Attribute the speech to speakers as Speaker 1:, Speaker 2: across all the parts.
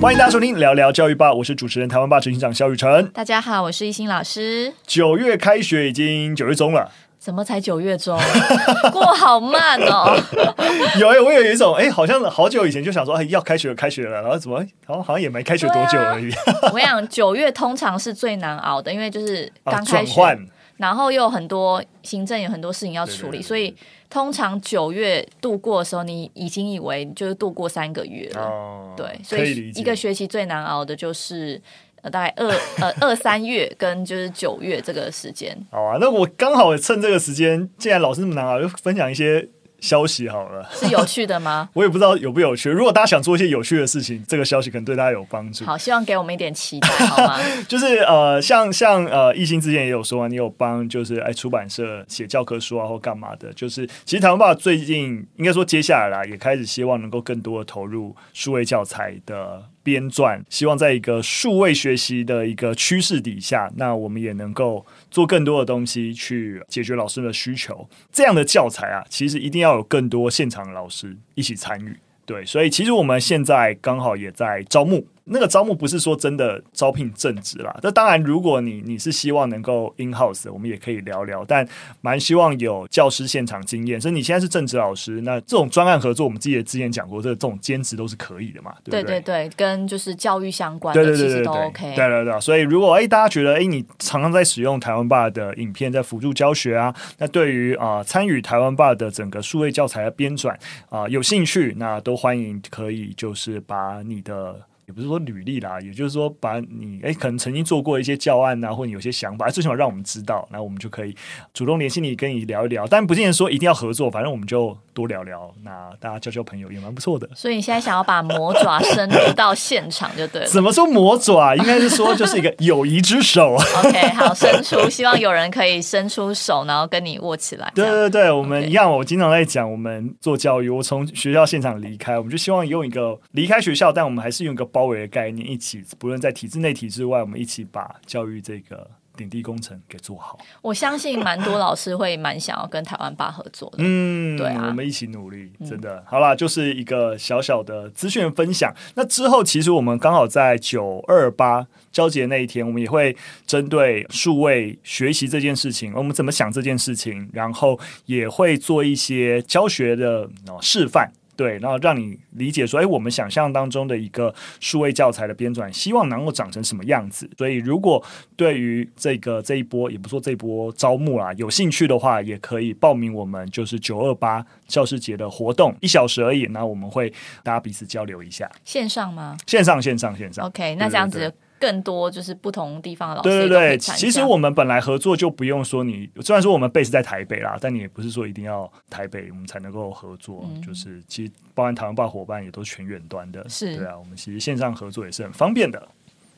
Speaker 1: 欢迎大家收听聊聊教育吧，我是主持人台湾霸执行长肖雨辰。
Speaker 2: 大家好，我是一心老师。
Speaker 1: 九月开学已经九月中了，
Speaker 2: 怎么才九月中？过好慢哦。
Speaker 1: 有哎，我有一种哎，好像好久以前就想说哎要开学了，开学了，然后怎么好像好像也没开学多久而已。
Speaker 2: 啊、我想九月通常是最难熬的，因为就是刚开学，啊、然后又有很多行政有很多事情要处理，对对对对，所以。通常九月度过的时候，你已经以为就是度过三个月了，哦、对，所以一个学期最难熬的就是呃大概二 呃二三月跟就是九月这个时间。
Speaker 1: 好啊，那我刚好趁这个时间，既然老师那么难熬，就分享一些。消息好了，
Speaker 2: 是有趣的吗？
Speaker 1: 我也不知道有不有趣。如果大家想做一些有趣的事情，这个消息可能对大家有帮助。
Speaker 2: 好，希望给我们一点期待，好吗？
Speaker 1: 就是呃，像像呃，艺兴之前也有说，啊你有帮就是哎出版社写教科书啊，或干嘛的。就是其实台湾爸最近应该说接下来啦，也开始希望能够更多的投入数位教材的。编撰，希望在一个数位学习的一个趋势底下，那我们也能够做更多的东西去解决老师的需求。这样的教材啊，其实一定要有更多现场的老师一起参与。对，所以其实我们现在刚好也在招募。那个招募不是说真的招聘正职啦，那当然，如果你你是希望能够 in house，我们也可以聊聊。但蛮希望有教师现场经验，所以你现在是正职老师，那这种专案合作，我们自己也之前讲过，这这种兼职都是可以的嘛，对不对？
Speaker 2: 对对对，跟就是教育相关的，其实都 OK。
Speaker 1: 对对对，所以如果哎大家觉得哎你常常在使用台湾爸的影片在辅助教学啊，那对于啊参与台湾爸的整个数位教材的编纂啊有兴趣，那都欢迎可以就是把你的。也不是说履历啦，也就是说把你诶、欸、可能曾经做过一些教案啊，或者你有些想法，最起码让我们知道，那我们就可以主动联系你，跟你聊一聊。但不见得说一定要合作，反正我们就多聊聊，那大家交交朋友也蛮不错的。
Speaker 2: 所以你现在想要把魔爪伸入到现场就对了。
Speaker 1: 怎么说魔爪？应该是说就是一个友谊之手。
Speaker 2: OK，好，伸出，希望有人可以伸出手，然后跟你握起来。
Speaker 1: 对对对，我们一样。我经常在讲，我们做教育，我从学校现场离开，我们就希望用一个离开学校，但我们还是用一个包围的概念，一起不论在体制内、体制外，我们一起把教育这个点滴工程给做好。
Speaker 2: 我相信蛮多老师会蛮想要跟台湾吧合作的。
Speaker 1: 嗯，对啊，我们一起努力，真的。嗯、好啦，就是一个小小的资讯分享。那之后，其实我们刚好在九二八交接那一天，我们也会针对数位学习这件事情，我们怎么想这件事情，然后也会做一些教学的示范。对，然后让你理解说，哎，我们想象当中的一个数位教材的编纂，希望能够长成什么样子。所以，如果对于这个这一波，也不说这一波招募啦，有兴趣的话，也可以报名我们就是九二八教师节的活动，一小时而已。那我们会大家彼此交流一下，
Speaker 2: 线上吗？
Speaker 1: 线上，线上，线上。
Speaker 2: OK，那这样子。更多就是不同地方的老师。
Speaker 1: 对对对，其实我们本来合作就不用说你，虽然说我们 base 在台北啦，但你也不是说一定要台北我们才能够合作。嗯、就是其实包含台湾吧伙伴也都是全远端的，
Speaker 2: 是
Speaker 1: 对啊，我们其实线上合作也是很方便的。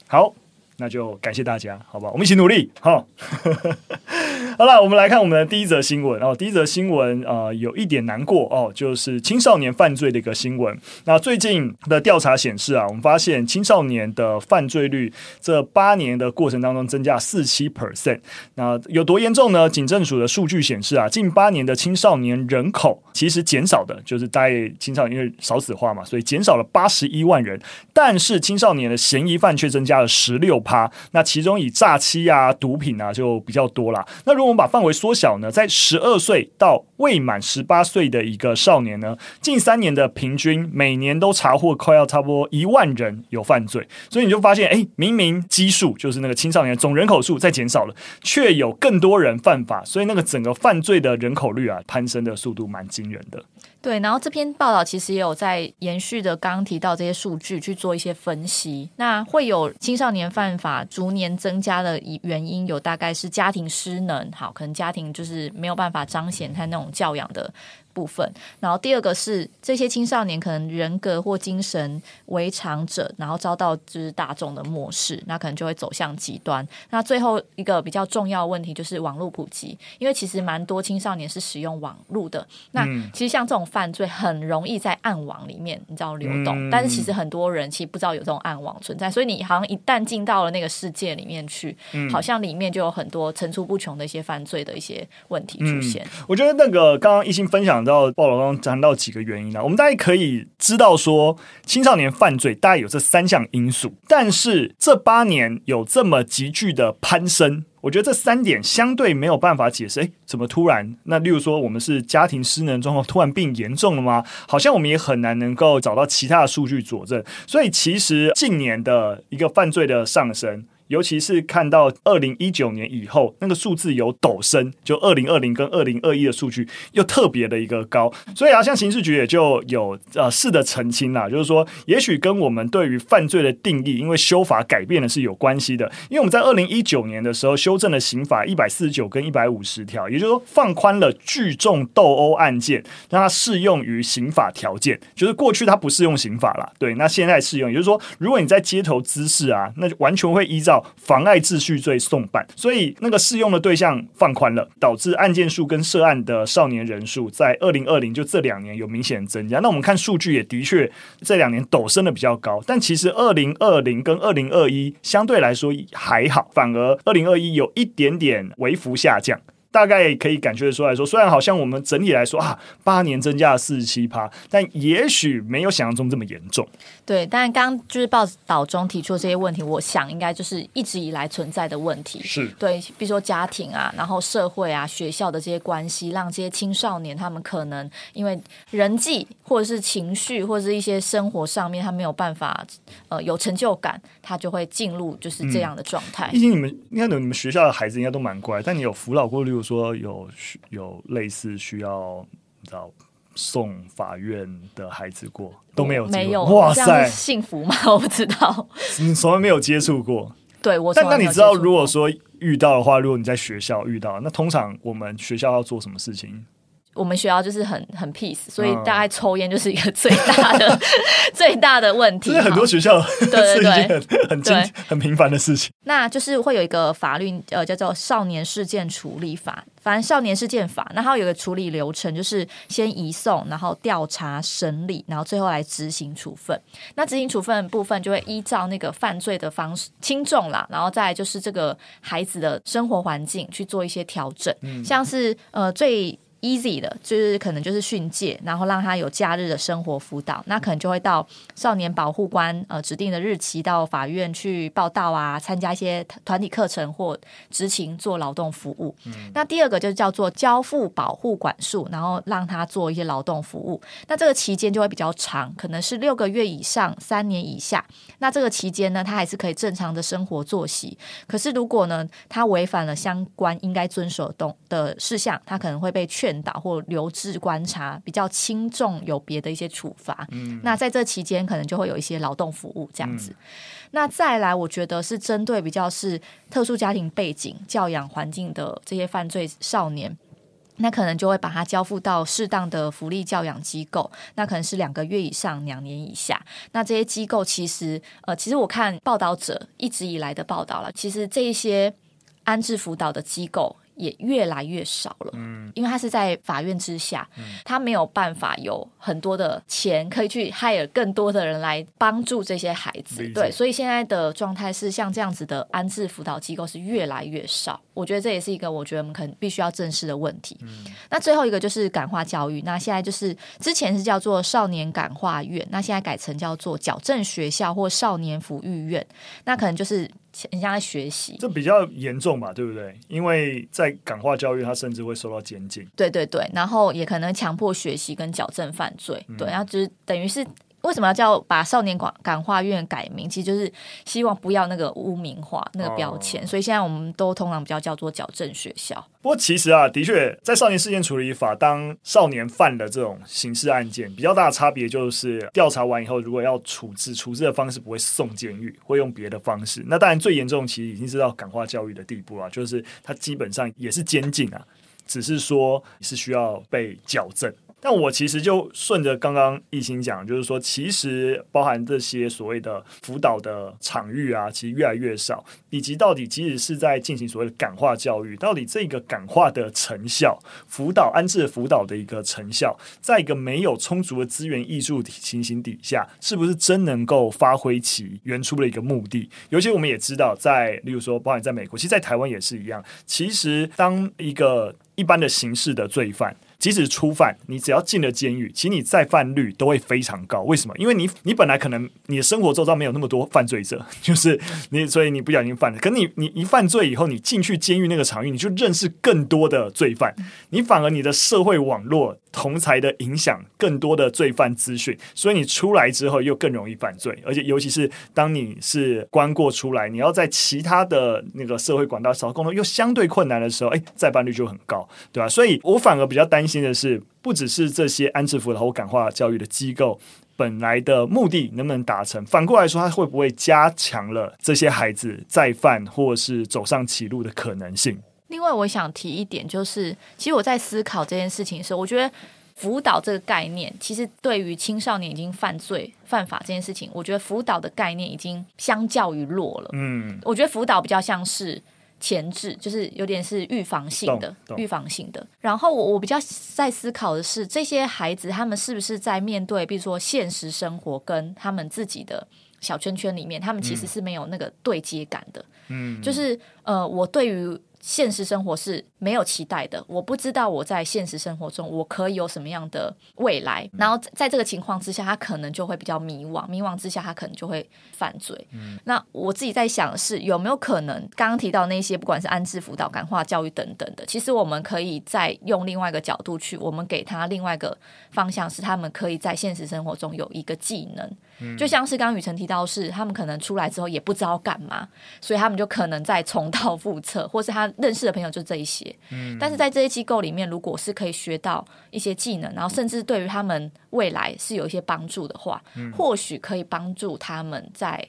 Speaker 1: 好，那就感谢大家，好不好？我们一起努力，好。好了，我们来看我们的第一则新闻哦。第一则新闻呃，有一点难过哦，就是青少年犯罪的一个新闻。那最近的调查显示啊，我们发现青少年的犯罪率这八年的过程当中增加四七 percent。那有多严重呢？警政署的数据显示啊，近八年的青少年人口其实减少的，就是大概青少年因为少子化嘛，所以减少了八十一万人。但是青少年的嫌疑犯却增加了十六趴。那其中以诈欺啊、毒品啊就比较多啦。那如如果我们把范围缩小呢，在十二岁到未满十八岁的一个少年呢，近三年的平均每年都查获快要差不多一万人有犯罪，所以你就发现，哎，明明基数就是那个青少年总人口数在减少了，却有更多人犯法，所以那个整个犯罪的人口率啊，攀升的速度蛮惊人的。
Speaker 2: 对，然后这篇报道其实也有在延续的刚刚提到这些数据去做一些分析。那会有青少年犯法逐年增加的原因，有大概是家庭失能，好，可能家庭就是没有办法彰显他那种教养的。部分，然后第二个是这些青少年可能人格或精神违常者，然后遭到就是大众的漠视，那可能就会走向极端。那最后一个比较重要的问题就是网络普及，因为其实蛮多青少年是使用网络的。那其实像这种犯罪很容易在暗网里面你知道流动，但是其实很多人其实不知道有这种暗网存在，所以你好像一旦进到了那个世界里面去，好像里面就有很多层出不穷的一些犯罪的一些问题出现。
Speaker 1: 我觉得那个刚刚一心分享。讲到报道中谈到几个原因呢、我们大概可以知道说，青少年犯罪大概有这三项因素，但是这八年有这么急剧的攀升。我觉得这三点相对没有办法解释，诶，怎么突然？那例如说，我们是家庭失能状况突然变严重了吗？好像我们也很难能够找到其他的数据佐证。所以，其实近年的一个犯罪的上升。尤其是看到二零一九年以后，那个数字有陡升，就二零二零跟二零二一的数据又特别的一个高，所以啊，像刑事局也就有呃试的澄清啦，就是说，也许跟我们对于犯罪的定义，因为修法改变了是有关系的。因为我们在二零一九年的时候修正了刑法一百四十九跟一百五十条，也就是说放宽了聚众斗殴案件，让它适用于刑法条件，就是过去它不适用刑法啦，对，那现在适用，也就是说，如果你在街头滋事啊，那就完全会依照。妨碍秩序罪送办，所以那个适用的对象放宽了，导致案件数跟涉案的少年人数在二零二零就这两年有明显增加。那我们看数据也的确这两年陡升的比较高，但其实二零二零跟二零二一相对来说还好，反而二零二一有一点点微幅下降。大概可以感觉得出来说，虽然好像我们整体来说啊，八年增加了四十七趴，但也许没有想象中这么严重。
Speaker 2: 对，但刚就是报道中提出的这些问题，我想应该就是一直以来存在的问题。
Speaker 1: 是
Speaker 2: 对，比如说家庭啊，然后社会啊，学校的这些关系，让这些青少年他们可能因为人际或者是情绪或者是一些生活上面，他没有办法呃有成就感，他就会进入就是这样的状态。
Speaker 1: 毕竟你们应该你们学校的孩子应该都蛮乖，但你有辅导过，例如。说有有类似需要你知道送法院的孩子过都没有
Speaker 2: 没有
Speaker 1: 哇塞
Speaker 2: 幸福吗？我不知道，
Speaker 1: 你从来没有接触过。
Speaker 2: 对我，
Speaker 1: 但那你知道，如果说遇到的话，如果你在学校遇到，那通常我们学校要做什么事情？
Speaker 2: 我们学校就是很很 peace，所以大概抽烟就是一个最大的、嗯、最大的问题。
Speaker 1: 是很多学校
Speaker 2: 对对对
Speaker 1: 很很经很频繁的事情。
Speaker 2: 那就是会有一个法律呃叫做《少年事件处理法》，反正《少年事件法》，那它有一个处理流程，就是先移送，然后调查审理，然后最后来执行处分。那执行处分的部分就会依照那个犯罪的方式轻重啦，然后再就是这个孩子的生活环境去做一些调整，嗯、像是呃最。Easy 的，就是可能就是训诫，然后让他有假日的生活辅导，那可能就会到少年保护官呃指定的日期到法院去报道啊，参加一些团体课程或执勤做劳动服务。嗯、那第二个就叫做交付保护管束，然后让他做一些劳动服务。那这个期间就会比较长，可能是六个月以上三年以下。那这个期间呢，他还是可以正常的生活作息。可是如果呢，他违反了相关应该遵守的的事项，他可能会被劝。导或留置观察比较轻重有别的一些处罚，嗯，那在这期间可能就会有一些劳动服务这样子。嗯、那再来，我觉得是针对比较是特殊家庭背景、教养环境的这些犯罪少年，那可能就会把他交付到适当的福利教养机构，那可能是两个月以上两年以下。那这些机构其实，呃，其实我看报道者一直以来的报道了，其实这一些安置辅导的机构。也越来越少了，嗯，因为他是在法院之下，嗯，他没有办法有很多的钱可以去 hire 更多的人来帮助这些孩子，对，所以现在的状态是像这样子的安置辅导机构是越来越少，我觉得这也是一个我觉得我们可能必须要正视的问题。嗯，那最后一个就是感化教育，那现在就是之前是叫做少年感化院，那现在改成叫做矫正学校或少年抚育院，那可能就是。很像在学习，
Speaker 1: 这比较严重吧，对不对？因为在感化教育，他甚至会受到监禁。
Speaker 2: 对对对，然后也可能强迫学习跟矫正犯罪。嗯、对，然后就是等于是。为什么要叫把少年感感化院改名？其实就是希望不要那个污名化那个标签，哦、所以现在我们都通常比较叫做矫正学校。
Speaker 1: 不过其实啊，的确在少年事件处理法，当少年犯了这种刑事案件，比较大的差别就是调查完以后，如果要处置，处置的方式不会送监狱，会用别的方式。那当然最严重，其实已经是到感化教育的地步啊，就是它基本上也是监禁啊，只是说是需要被矫正。但我其实就顺着刚刚亦欣讲，就是说，其实包含这些所谓的辅导的场域啊，其实越来越少，以及到底即使是在进行所谓的感化教育，到底这个感化的成效，辅导安置辅导的一个成效，在一个没有充足的资源挹注情形底下，是不是真能够发挥其原初的一个目的？尤其我们也知道在，在例如说，包含在美国，其实，在台湾也是一样。其实，当一个一般的刑事的罪犯。即使初犯，你只要进了监狱，其实你再犯率都会非常高。为什么？因为你你本来可能你的生活周遭没有那么多犯罪者，就是你，所以你不小心犯了。可你你一犯罪以后，你进去监狱那个场域，你就认识更多的罪犯，你反而你的社会网络同侪的影响更多的罪犯资讯，所以你出来之后又更容易犯罪。而且尤其是当你是关过出来，你要在其他的那个社会管道找工作又相对困难的时候，哎，再犯率就很高，对吧？所以我反而比较担心。新的是，不只是这些安置辅导或感化教育的机构本来的目的能不能达成，反过来说，它会不会加强了这些孩子再犯或是走上歧路的可能性？
Speaker 2: 另外，我想提一点，就是其实我在思考这件事情的时候，我觉得辅导这个概念，其实对于青少年已经犯罪犯法这件事情，我觉得辅导的概念已经相较于弱了。嗯，我觉得辅导比较像是。前置就是有点是预防性的，预防性的。然后我我比较在思考的是，这些孩子他们是不是在面对，比如说现实生活跟他们自己的小圈圈里面，他们其实是没有那个对接感的。嗯，就是呃，我对于。现实生活是没有期待的，我不知道我在现实生活中我可以有什么样的未来，然后在这个情况之下，他可能就会比较迷惘，迷惘之下他可能就会犯罪。嗯，那我自己在想的是有没有可能，刚刚提到那些不管是安置辅导、感化教育等等的，其实我们可以再用另外一个角度去，我们给他另外一个方向，是他们可以在现实生活中有一个技能。就像是刚刚雨辰提到是，他们可能出来之后也不知道干嘛，所以他们就可能在重蹈覆辙，或是他认识的朋友就这一些。嗯，但是在这些机构里面，如果是可以学到一些技能，然后甚至对于他们未来是有一些帮助的话，或许可以帮助他们在。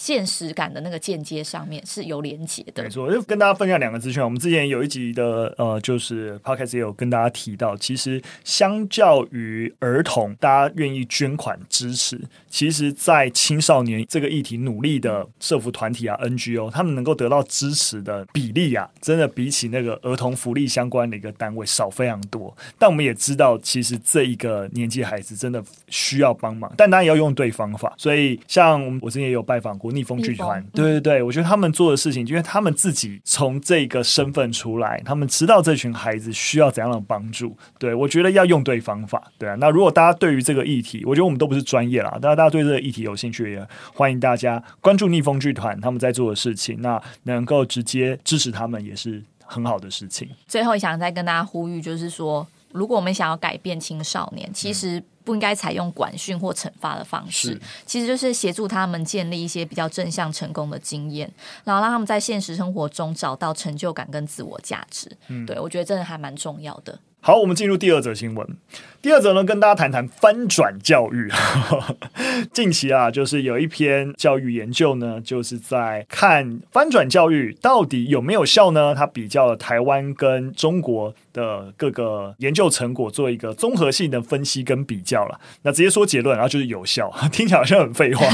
Speaker 2: 现实感的那个间接上面是有连接的。没错，
Speaker 1: 就跟大家分享两个资讯。我们之前有一集的呃，就是 Podcast 也有跟大家提到，其实相较于儿童，大家愿意捐款支持，其实，在青少年这个议题努力的社福团体啊、NGO，他们能够得到支持的比例啊，真的比起那个儿童福利相关的一个单位少非常多。但我们也知道，其实这一个年纪孩子真的需要帮忙，但当然要用对方法。所以，像我们我之前也有拜访过。逆风剧团，对对对，我觉得他们做的事情，因为他们自己从这个身份出来，他们知道这群孩子需要怎样的帮助。对，我觉得要用对方法，对啊。那如果大家对于这个议题，我觉得我们都不是专业啦，大家大家对这个议题有兴趣，也欢迎大家关注逆风剧团他们在做的事情，那能够直接支持他们也是很好的事情。
Speaker 2: 最后想再跟大家呼吁，就是说，如果我们想要改变青少年，其实、嗯。不应该采用管训或惩罚的方式，其实就是协助他们建立一些比较正向成功的经验，然后让他们在现实生活中找到成就感跟自我价值。嗯，对，我觉得真的还蛮重要的。
Speaker 1: 好，我们进入第二则新闻。第二则呢，跟大家谈谈翻转教育。近期啊，就是有一篇教育研究呢，就是在看翻转教育到底有没有效呢？它比较了台湾跟中国的各个研究成果，做一个综合性的分析跟比较了。那直接说结论，然后就是有效。听起来好像很废话。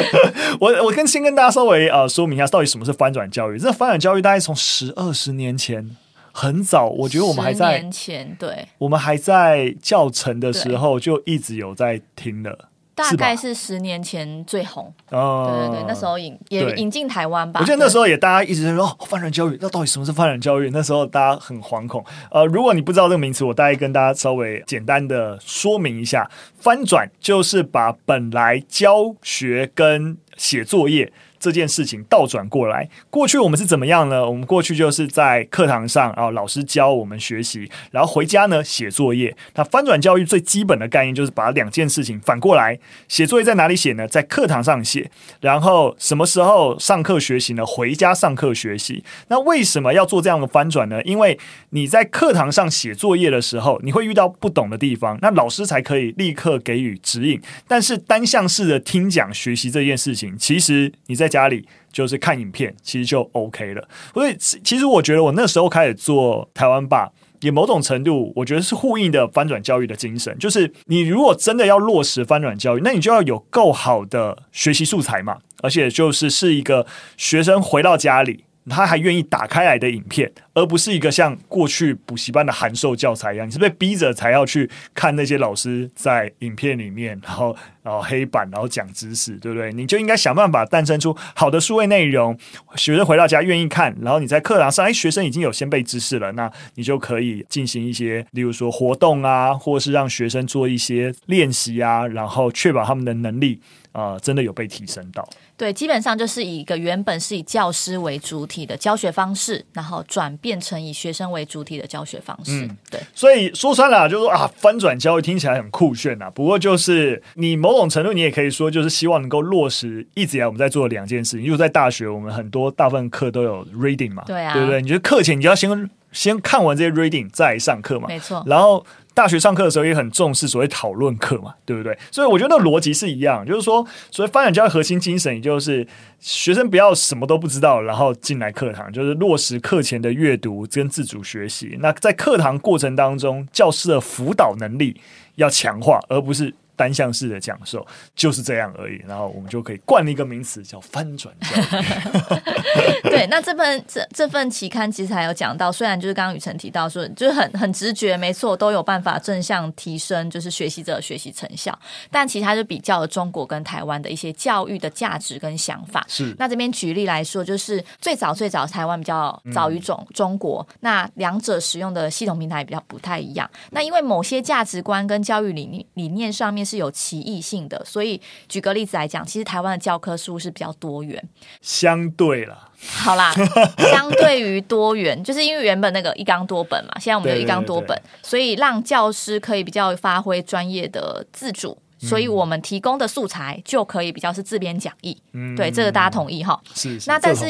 Speaker 1: 我我跟先跟大家稍微呃说明一下，到底什么是翻转教育？这翻转教育大概从十二十年前。很早，我觉得我们还在
Speaker 2: 年前，对，
Speaker 1: 我们还在教程的时候就一直有在听了，
Speaker 2: 大概是十年前最红哦，对对对，那时候引也引进台湾吧。
Speaker 1: 我觉得那时候也大家一直在说哦，翻转教育，那到底什么是翻转教育？那时候大家很惶恐。呃，如果你不知道这个名词，我大概跟大家稍微简单的说明一下，翻转就是把本来教学跟写作业。这件事情倒转过来，过去我们是怎么样呢？我们过去就是在课堂上啊，老师教我们学习，然后回家呢写作业。那翻转教育最基本的概念就是把两件事情反过来，写作业在哪里写呢？在课堂上写，然后什么时候上课学习呢？回家上课学习。那为什么要做这样的翻转呢？因为你在课堂上写作业的时候，你会遇到不懂的地方，那老师才可以立刻给予指引。但是单向式的听讲学习这件事情，其实你在在家里就是看影片，其实就 OK 了。所以，其实我觉得我那时候开始做台湾吧，也某种程度我觉得是呼应的翻转教育的精神。就是你如果真的要落实翻转教育，那你就要有够好的学习素材嘛，而且就是是一个学生回到家里。他还愿意打开来的影片，而不是一个像过去补习班的函授教材一样，你是被逼着才要去看那些老师在影片里面，然后然后黑板，然后讲知识，对不对？你就应该想办法诞生出好的数位内容，学生回到家愿意看，然后你在课堂上，哎，学生已经有先备知识了，那你就可以进行一些，例如说活动啊，或是让学生做一些练习啊，然后确保他们的能力。啊、呃，真的有被提升到。
Speaker 2: 对，基本上就是以一个原本是以教师为主体的教学方式，然后转变成以学生为主体的教学方式。嗯、对，
Speaker 1: 所以说穿了，就是说啊，翻转教育听起来很酷炫呐。不过就是你某种程度，你也可以说，就是希望能够落实一直以来我们在做的两件事。因为在大学，我们很多大部分课都有 reading 嘛，
Speaker 2: 对啊，
Speaker 1: 对不对？你觉得课前你就要先先看完这些 reading 再上课嘛？
Speaker 2: 没错。
Speaker 1: 然后。大学上课的时候也很重视所谓讨论课嘛，对不对？所以我觉得那逻辑是一样，就是说，所谓发展教的核心精神，也就是学生不要什么都不知道，然后进来课堂，就是落实课前的阅读跟自主学习。那在课堂过程当中，教师的辅导能力要强化，而不是。单向式的讲授就是这样而已，然后我们就可以冠了一个名词叫翻转教育。
Speaker 2: 对，那这份这这份期刊其实还有讲到，虽然就是刚刚雨辰提到说，就是很很直觉，没错，都有办法正向提升就是学习者的学习成效，但其实它就比较了中国跟台湾的一些教育的价值跟想法。
Speaker 1: 是，
Speaker 2: 那这边举例来说，就是最早最早台湾比较早于中中国，嗯，那两者使用的系统平台比较不太一样。那因为某些价值观跟教育理念理念上面。是有歧义性的，所以举个例子来讲，其实台湾的教科书是比较多元，
Speaker 1: 相对啦，
Speaker 2: 好啦，相对于多元，就是因为原本那个一纲多本嘛，现在我们有一纲多本，对对对。对，所以让教师可以比较发挥专业的自主，所以我们提供的素材就可以比较是自编讲义，嗯，对，这个大家同意哈？
Speaker 1: 是，是，
Speaker 2: 那但是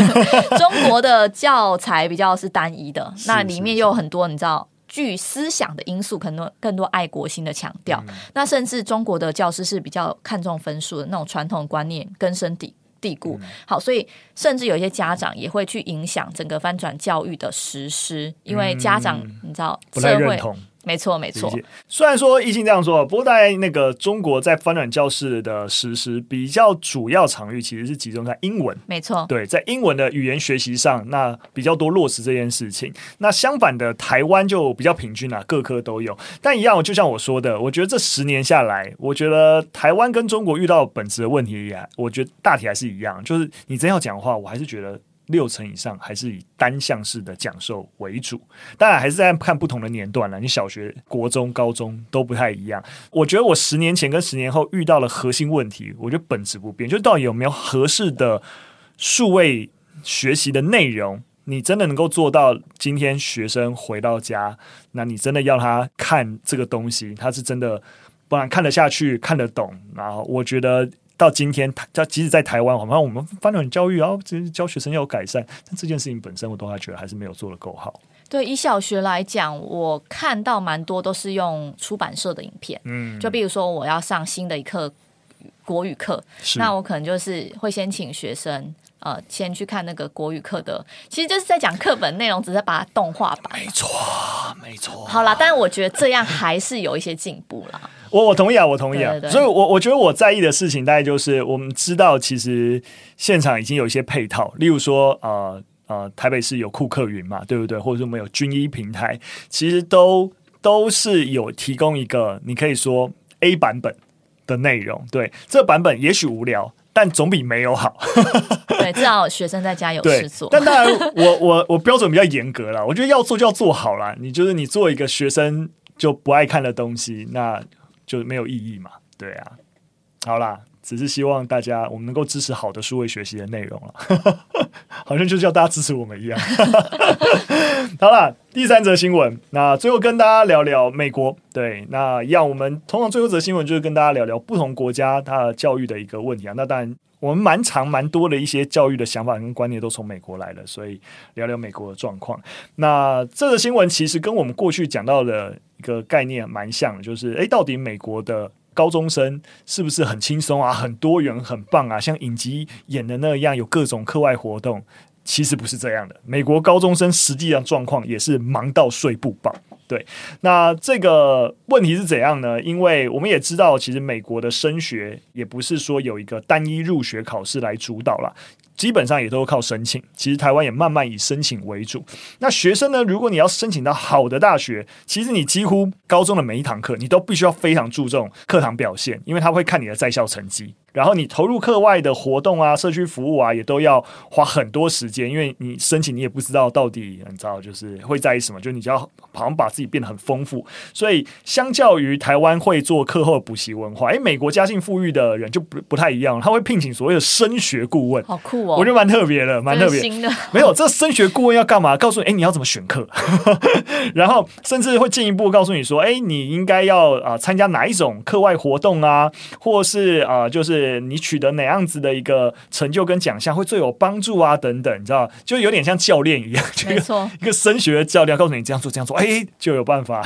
Speaker 2: 中国的教材比较是单一的，那里面又有很多你知道。具思想的因素，可能更多爱国心的强调。嗯、那甚至中国的教师是比较看重分数的那种传统观念根深蒂蒂固。嗯、好，所以甚至有一些家长也会去影响整个翻转教育的实施，因为家长你知道社会。没错，没错。
Speaker 1: 虽然说懿心这样说，不过在那个中国在翻转教室的实施比较主要场域，其实是集中在英文。
Speaker 2: 没错，
Speaker 1: 对，在英文的语言学习上，那比较多落实这件事情。那相反的，台湾就比较平均啊，各科都有。但一样，就像我说的，我觉得这十年下来，我觉得台湾跟中国遇到本质的问题呀，我觉得大体还是一样。就是你真要讲话，我还是觉得。六成以上还是以单向式的讲授为主，当然还是在看不同的年段了。你小学、国中、高中都不太一样。我觉得我十年前跟十年后遇到了核心问题，我觉得本质不变，就到底有没有合适的数位学习的内容？你真的能够做到今天学生回到家，那你真的要他看这个东西，他是真的不然看得下去、看得懂。然后我觉得。到今天，他即使在台湾，好像我们翻转教育，然后教学生要改善，但这件事情本身，我都还觉得还是没有做的够好。
Speaker 2: 对，以小学来讲，我看到蛮多都是用出版社的影片，嗯，就比如说我要上新的一课国语课，那我可能就是会先请学生。呃，先去看那个国语课的，其实就是在讲课本内容，只是把它动画版。
Speaker 1: 没错，没错。
Speaker 2: 好啦，但是我觉得这样还是有一些进步啦。
Speaker 1: 我我同意啊，我同意啊。
Speaker 2: 对对对，
Speaker 1: 所以我我觉得我在意的事情，大概就是我们知道，其实现场已经有一些配套，例如说，呃呃，台北市有库克云嘛，对不对？或者说我们有军医平台，其实都都是有提供一个你可以说 A 版本的内容。对，这个版本也许无聊。但总比没有好。
Speaker 2: 对，至少学生在家有事做。
Speaker 1: 但当然我，我我我标准比较严格啦。我觉得要做就要做好啦。你就是你做一个学生就不爱看的东西，那就是没有意义嘛。对啊，好啦。只是希望大家我们能够支持好的数位学习的内容了，好像就是要大家支持我们一样。好啦，第三则新闻，那最后跟大家聊聊美国。对，那一样，我们通常最后则新闻就是跟大家聊聊不同国家它的教育的一个问题啊。那当然，我们蛮长蛮多的一些教育的想法跟观念都从美国来的，所以聊聊美国的状况。那这个新闻其实跟我们过去讲到的一个概念蛮像的，就是诶，到底美国的。高中生是不是很轻松啊？很多元，很棒啊！像影集演的那样，有各种课外活动。其实不是这样的。美国高中生实际上状况也是忙到睡不饱。对，那这个问题是怎样呢？因为我们也知道，其实美国的升学也不是说有一个单一入学考试来主导了。基本上也都靠申请。其实台湾也慢慢以申请为主。那学生呢，如果你要申请到好的大学，其实你几乎高中的每一堂课，你都必须要非常注重课堂表现，因为他会看你的在校成绩。然后你投入课外的活动啊、社区服务啊，也都要花很多时间，因为你申请你也不知道到底你知道就是会在意什么，就你就要好像把自己变得很丰富。所以相较于台湾会做课后补习文化，诶，美国家境富裕的人就不不太一样，他会聘请所谓的升学顾问，
Speaker 2: 好酷哦！
Speaker 1: 我觉得蛮特别的，蛮特别的。没有这升学顾问要干嘛？告诉你，哎，你要怎么选课，然后甚至会进一步告诉你说，哎，你应该要啊、呃、参加哪一种课外活动啊，或是啊、呃、就是。你取得哪样子的一个成就跟奖项会最有帮助啊？等等，你知道，就有点像教练一样，没错，一个升学的教练告诉你这样做这样做，哎，就有办法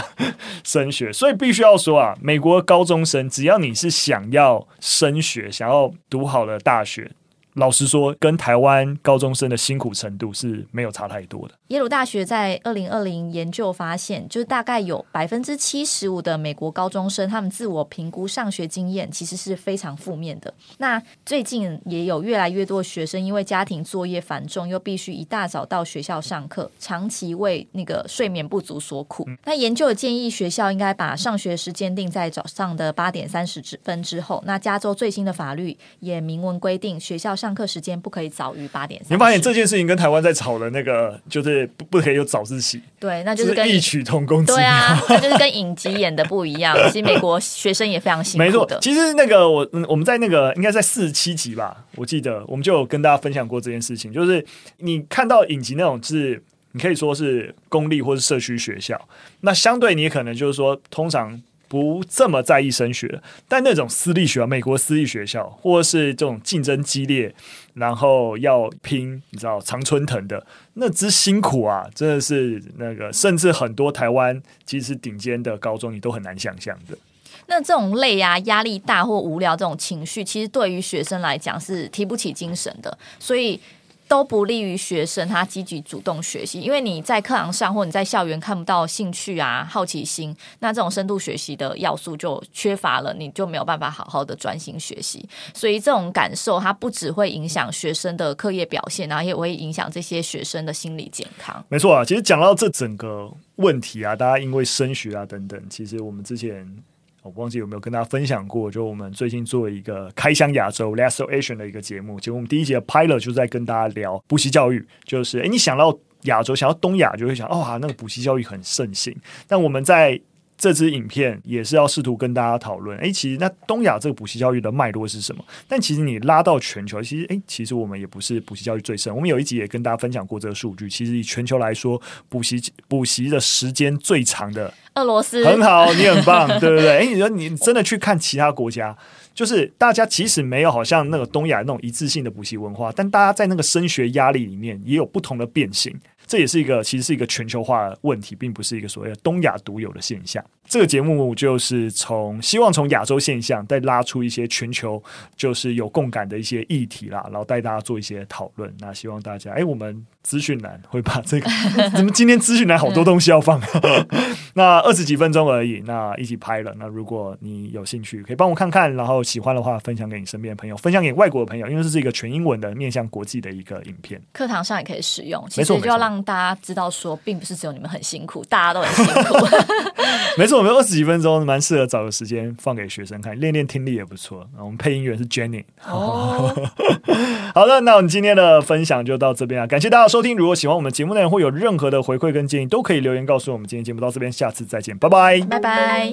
Speaker 1: 升学。所以必须要说啊，美国高中生只要你是想要升学，想要读好的大学。老实说，跟台湾高中生的辛苦程度是没有差太多的。
Speaker 2: 耶鲁大学在二零二零研究发现，就是大概有百分之七十五的美国高中生，他们自我评估上学经验其实是非常负面的。那最近也有越来越多的学生，因为家庭作业繁重，又必须一大早到学校上课，长期为那个睡眠不足所苦。嗯、那研究的建议，学校应该把上学时间定在早上的八点三十分之后。那加州最新的法律也明文规定，学校上课时间不可以早于八点。
Speaker 1: 你发现这件事情跟台湾在吵的那个，就是不不可以有早自习。
Speaker 2: 对，那就是跟
Speaker 1: 异曲同工。
Speaker 2: 对啊，那就是跟影集演的不一样。其实美国学生也非常辛苦的。
Speaker 1: 没错，其实那个我我们在那个应该在四十七集吧，我记得我们就有跟大家分享过这件事情。就是你看到影集那种，是你可以说是公立或是社区学校，那相对你可能就是说通常。不这么在意升学，但那种私立学校，美国私立学校，或者是这种竞争激烈，然后要拼，你知道常春藤的那之辛苦啊，真的是那个，甚至很多台湾其实顶尖的高中，你都很难想象的。
Speaker 2: 那这种累啊、压力大或无聊这种情绪，其实对于学生来讲是提不起精神的，所以。都不利于学生他积极主动学习，因为你在课堂上或你在校园看不到兴趣啊、好奇心，那这种深度学习的要素就缺乏了，你就没有办法好好的专心学习。所以这种感受，它不只会影响学生的课业表现，然后也会影响这些学生的心理健康。
Speaker 1: 没错啊，其实讲到这整个问题啊，大家因为升学啊等等，其实我们之前。我忘记有没有跟大家分享过，就我们最近做一个开箱亚洲 l a s o Asian 的一个节目，结果我们第一节的 Pilot 就在跟大家聊补习教育，就是诶，你想到亚洲，想到东亚，就会想哦，那个补习教育很盛行，但我们在。这支影片也是要试图跟大家讨论，诶，其实那东亚这个补习教育的脉络是什么？但其实你拉到全球，其实诶，其实我们也不是补习教育最盛。我们有一集也跟大家分享过这个数据，其实以全球来说，补习补习的时间最长的
Speaker 2: 俄罗斯，
Speaker 1: 很好，你很棒，对不对？诶，你说你真的去看其他国家，就是大家即使没有好像那个东亚那种一致性的补习文化，但大家在那个升学压力里面也有不同的变形。这也是一个其实是一个全球化问题，并不是一个所谓的东亚独有的现象。这个节目就是从希望从亚洲现象再拉出一些全球就是有共感的一些议题啦，然后带大家做一些讨论。那希望大家，哎，我们资讯栏 会把这个，怎么今天资讯栏好多东西要放？那二十几分钟而已，那一起拍了。那如果你有兴趣，可以帮我看看，然后喜欢的话，分享给你身边的朋友，分享给外国的朋友，因为这是一个全英文的面向国际的一个影片，
Speaker 2: 课堂上也可以使用。其实就要让大家知道说，并不是只有你们很辛苦，大家都很辛苦。
Speaker 1: 没错。我们二十几分钟蛮适合找个时间放给学生看，练练听力也不错。我们配音员是 Jenny。哦，好的，那我们今天的分享就到这边啊，感谢大家收听。如果喜欢我们节目内容，或有任何的回馈跟建议，都可以留言告诉我们。今天节目到这边，下次再见，拜拜，
Speaker 2: 拜拜。